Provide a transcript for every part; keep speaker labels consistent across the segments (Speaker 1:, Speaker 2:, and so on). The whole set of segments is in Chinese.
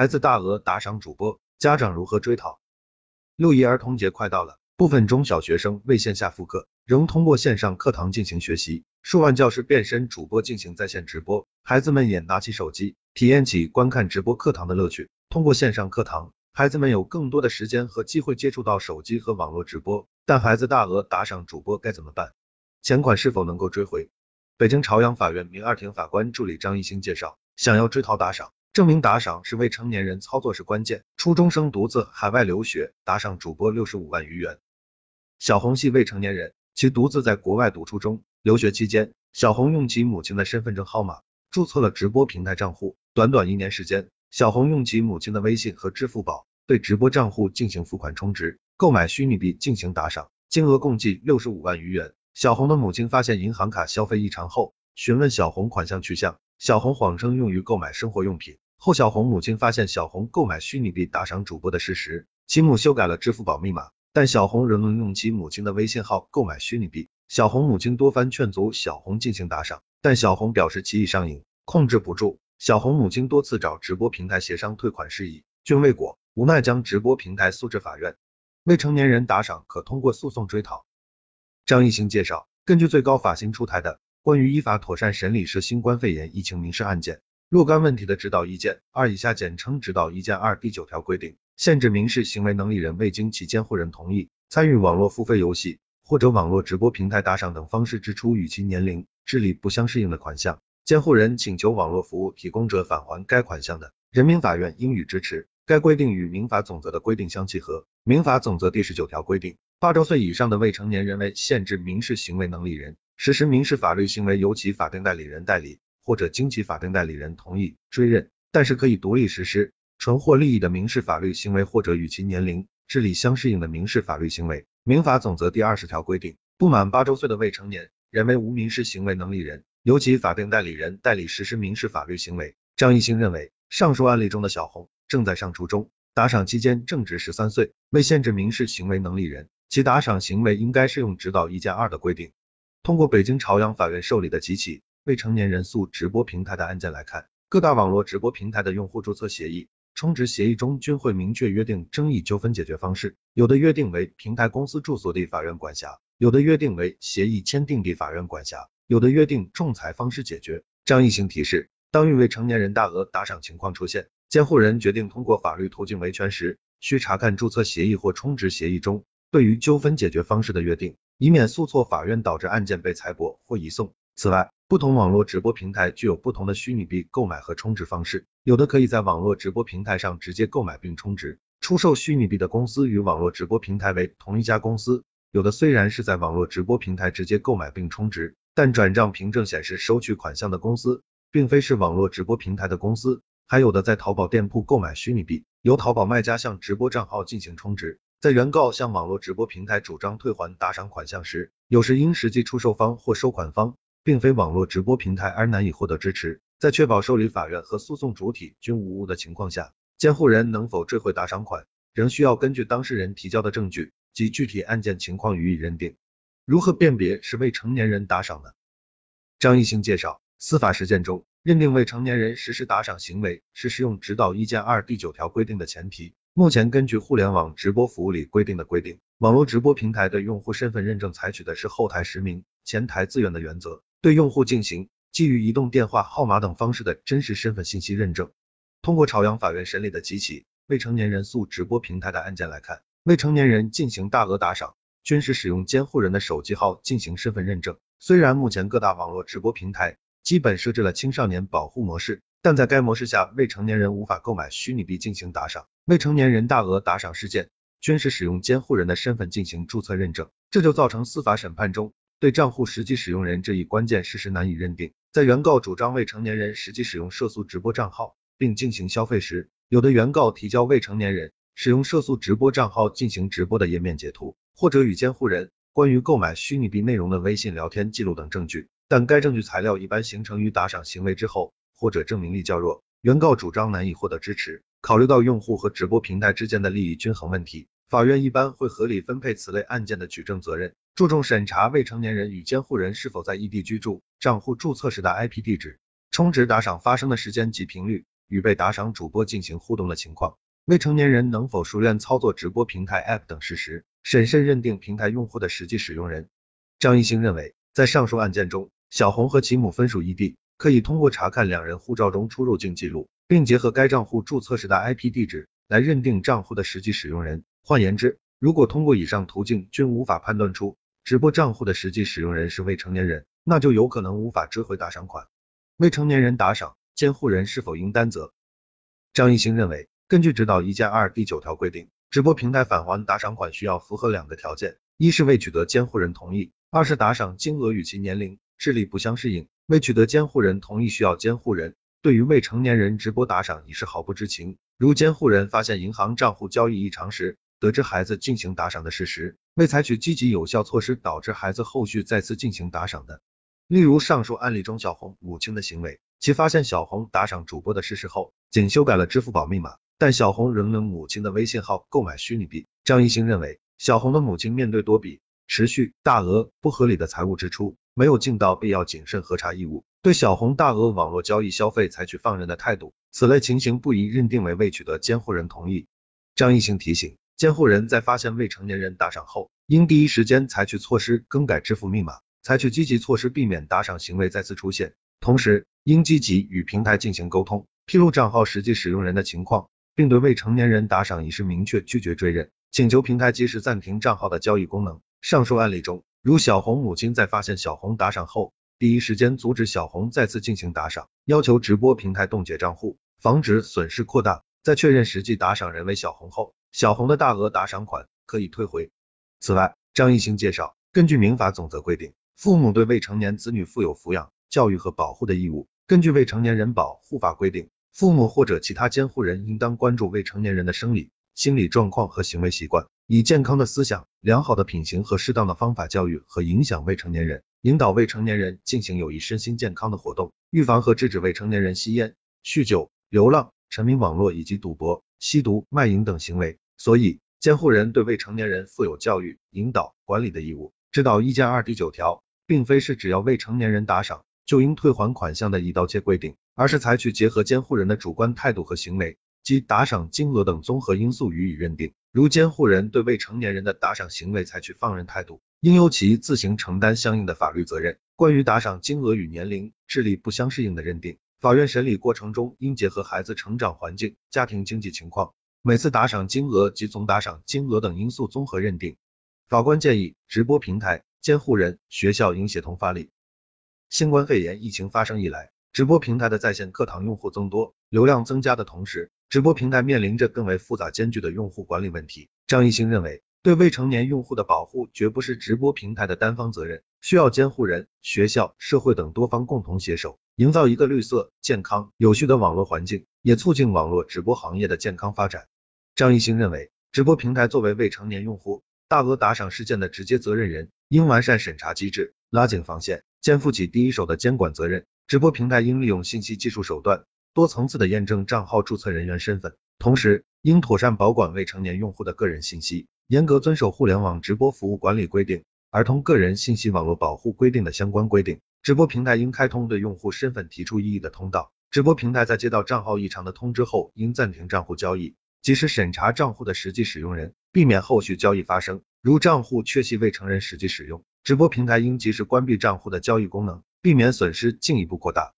Speaker 1: 孩子大额打赏主播，家长如何追讨？六一儿童节快到了，部分中小学生为线下复课，仍通过线上课堂进行学习，数万教师变身主播进行在线直播，孩子们也拿起手机，体验起观看直播课堂的乐趣。通过线上课堂，孩子们有更多的时间和机会接触到手机和网络直播，但孩子大额打赏主播该怎么办？钱款是否能够追回？北京朝阳法院民二庭法官助理张艺兴介绍，想要追讨打赏，证明打赏是未成年人操作是关键。初中生独自海外留学，打赏主播六十五万余元。小红系未成年人，其独自在国外读初中，留学期间，小红用其母亲的身份证号码注册了直播平台账户，短短一年时间，小红用其母亲的微信和支付宝对直播账户进行付款充值，购买虚拟币进行打赏，金额共计六十五万余元。小红的母亲发现银行卡消费异常后，询问小红款项去向，小红谎称用于购买生活用品。后小红母亲发现小红购买虚拟币打赏主播的事实，其母修改了支付宝密码，但小红仍能用其母亲的微信号购买虚拟币。小红母亲多番劝阻小红进行打赏，但小红表示其已上瘾，控制不住。小红母亲多次找直播平台协商退款事宜，均未果，无奈将直播平台诉至法院。未成年人打赏可通过诉讼追讨。张艺兴介绍，根据最高法新出台的《关于依法妥善审理涉新冠肺炎疫情民事案件若干问题的指导意见（二以下简称指导意见二）第九条规定，限制民事行为能力人未经其监护人同意，参与网络付费游戏或者网络直播平台打赏等方式支出与其年龄、智力不相适应的款项，监护人请求网络服务提供者返还该款项的，人民法院应予支持。该规定与民法总则的规定相契合。民法总则第十九条规定，八周岁以上的未成年人为限制民事行为能力人，实施民事法律行为由其法定代理人代理，或者经其法定代理人同意追认，但是可以独立实施纯获利益的民事法律行为，或者与其年龄、智力相适应的民事法律行为。民法总则第二十条规定，不满八周岁的未成年人为无民事行为能力人，由其法定代理人代理实施民事法律行为。张艺兴认为，上述案例中的小红。正在上初中，打赏期间正值十三岁，未限制民事行为能力人，其打赏行为应该适用指导意见二的规定。通过北京朝阳法院受理的几起未成年人诉直播平台的案件来看，各大网络直播平台的用户注册协议、充值协议中均会明确约定争议纠纷解决方式，有的约定为平台公司住所地法院管辖，有的约定为协议签订地法院管辖，有的约定仲裁方式解决。张艺兴提示，当遇未成年人大额打赏情况出现，监护人决定通过法律途径维权时，需查看注册协议或充值协议中对于纠纷解决方式的约定，以免诉错法院导致案件被裁驳或移送。此外，不同网络直播平台具有不同的虚拟币购买和充值方式，有的可以在网络直播平台上直接购买并充值，出售虚拟币的公司与网络直播平台为同一家公司；有的虽然是在网络直播平台直接购买并充值，但转账凭证显示收取款项的公司并非是网络直播平台的公司。还有的在淘宝店铺购买虚拟币，由淘宝卖家向直播账号进行充值，在原告向网络直播平台主张退还打赏款项时，有时因实际出售方或收款方并非网络直播平台而难以获得支持。在确保受理法院和诉讼主体均无误的情况下，监护人能否追回打赏款，仍需要根据当事人提交的证据及具体案件情况予以认定。如何辨别是未成年人打赏呢？张艺兴介绍，司法实践中。认定未成年人实施打赏行为是适用指导意见二第九条规定的前提。目前根据互联网直播服务里规定的规定，网络直播平台对用户身份认证采取的是后台实名、前台自愿的原则，对用户进行基于移动电话号码等方式的真实身份信息认证。通过朝阳法院审理的几起未成年人诉直播平台的案件来看，未成年人进行大额打赏均是使用监护人的手机号进行身份认证。虽然目前各大网络直播平台基本设置了青少年保护模式，但在该模式下，未成年人无法购买虚拟币进行打赏。未成年人大额打赏事件，均是使用监护人的身份进行注册认证，这就造成司法审判中对账户实际使用人这一关键事实难以认定。在原告主张未成年人实际使用涉诉直播账号并进行消费时，有的原告提交未成年人使用涉诉直播账号进行直播的页面截图，或者与监护人关于购买虚拟币内容的微信聊天记录等证据。但该证据材料一般形成于打赏行为之后，或者证明力较弱，原告主张难以获得支持。考虑到用户和直播平台之间的利益均衡问题，法院一般会合理分配此类案件的举证责任，注重审查未成年人与监护人是否在异地居住、账户注册时的 IP 地址、充值打赏发生的时间及频率，与被打赏主播进行互动的情况，未成年人能否熟练操作直播平台 App 等事实，审慎认定平台用户的实际使用人。张一兴认为，在上述案件中，小红和其母分属异地，可以通过查看两人护照中出入境记录，并结合该账户注册时的 IP 地址来认定账户的实际使用人。换言之，如果通过以上途径均无法判断出直播账户的实际使用人是未成年人，那就有可能无法追回打赏款。未成年人打赏，监护人是否应担责？张艺兴认为，根据指导一加二第九条规定，直播平台返还打赏款需要符合两个条件，一是未取得监护人同意。二是打赏金额与其年龄、智力不相适应，未取得监护人同意，需要监护人对于未成年人直播打赏已是毫不知情。如监护人发现银行账户交易异常时，得知孩子进行打赏的事实，未采取积极有效措施，导致孩子后续再次进行打赏的，例如上述案例中小红母亲的行为，其发现小红打赏主播的事实后，仅修改了支付宝密码，但小红仍用母亲的微信号购买虚拟币。张一兴认为，小红的母亲面对多笔。持续大额不合理的财务支出，没有尽到必要谨慎核查义务，对小红大额网络交易消费采取放任的态度，此类情形不宜认定为未取得监护人同意。张艺兴提醒，监护人在发现未成年人打赏后，应第一时间采取措施更改支付密码，采取积极措施避免打赏行为再次出现，同时应积极与平台进行沟通，披露账号实际使用人的情况，并对未成年人打赏一事明确拒绝追认，请求平台及时暂停账号的交易功能。上述案例中，如小红母亲在发现小红打赏后，第一时间阻止小红再次进行打赏，要求直播平台冻结账户，防止损失扩大。在确认实际打赏人为小红后，小红的大额打赏款可以退回。此外，张艺兴介绍，根据民法总则规定，父母对未成年子女负有抚养、教育和保护的义务。根据未成年人保护法规定，父母或者其他监护人应当关注未成年人的生理、心理状况和行为习惯。以健康的思想、良好的品行和适当的方法教育和影响未成年人，引导未成年人进行有益身心健康的活动，预防和制止未成年人吸烟、酗酒、流浪、沉迷网络以及赌博、吸毒、卖淫等行为。所以，监护人对未成年人负有教育、引导、管理的义务。指导意见二第九条，并非是只要未成年人打赏就应退还款项的一刀切规定，而是采取结合监护人的主观态度和行为及打赏金额等综合因素予以认定。如监护人对未成年人的打赏行为采取放任态度，应由其自行承担相应的法律责任。关于打赏金额与年龄、智力不相适应的认定，法院审理过程中应结合孩子成长环境、家庭经济情况、每次打赏金额及总打赏金额等因素综合认定。法官建议，直播平台、监护人、学校应协同发力。新冠肺炎疫情发生以来，直播平台的在线课堂用户增多，流量增加的同时，直播平台面临着更为复杂艰巨的用户管理问题。张艺兴认为，对未成年用户的保护绝不是直播平台的单方责任，需要监护人、学校、社会等多方共同携手，营造一个绿色、健康、有序的网络环境，也促进网络直播行业的健康发展。张艺兴认为，直播平台作为未成年用户大额打赏事件的直接责任人，应完善审查机制，拉紧防线，肩负起第一手的监管责任。直播平台应利用信息技术手段。多层次的验证账号注册人员身份，同时应妥善保管未成年用户的个人信息，严格遵守互联网直播服务管理规定、儿童个人信息网络保护规定的相关规定。直播平台应开通对用户身份提出异议的通道。直播平台在接到账号异常的通知后，应暂停账户交易，及时审查账户的实际使用人，避免后续交易发生。如账户确系未成人实际使用，直播平台应及时关闭账户的交易功能，避免损失进一步扩大。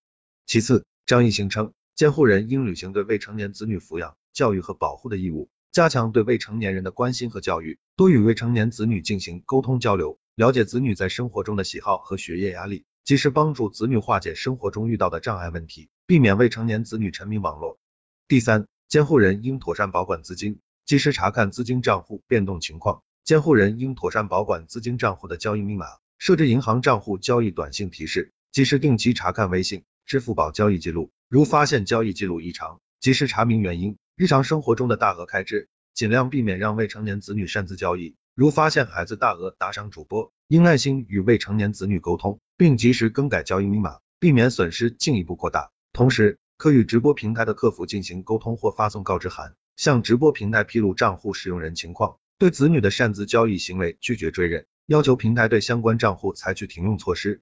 Speaker 1: 其次，张艺兴称。监护人应履行对未成年子女抚养、教育和保护的义务，加强对未成年人的关心和教育，多与未成年子女进行沟通交流，了解子女在生活中的喜好和学业压力，及时帮助子女化解生活中遇到的障碍问题，避免未成年子女沉迷网络。第三，监护人应妥善保管资金，及时查看资金账户变动情况。监护人应妥善保管资金账户的交易密码，设置银行账户交易短信提示，及时定期查看微信、支付宝交易记录。如发现交易记录异常，及时查明原因。日常生活中的大额开支，尽量避免让未成年子女擅自交易。如发现孩子大额打赏主播，应耐心与未成年子女沟通，并及时更改交易密码，避免损失进一步扩大。同时，可与直播平台的客服进行沟通或发送告知函，向直播平台披露账户使用人情况，对子女的擅自交易行为拒绝追认，要求平台对相关账户采取停用措施。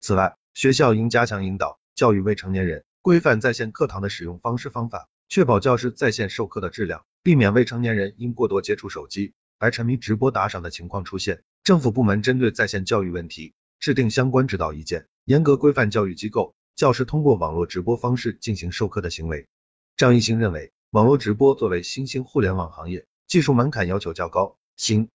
Speaker 1: 此外，学校应加强引导，教育未成年人。规范在线课堂的使用方式方法，确保教师在线授课的质量，避免未成年人因过多接触手机而沉迷直播打赏的情况出现。政府部门针对在线教育问题制定相关指导意见，严格规范教育机构、教师通过网络直播方式进行授课的行为。张艺兴认为，网络直播作为新兴互联网行业，技术门槛要求较高，新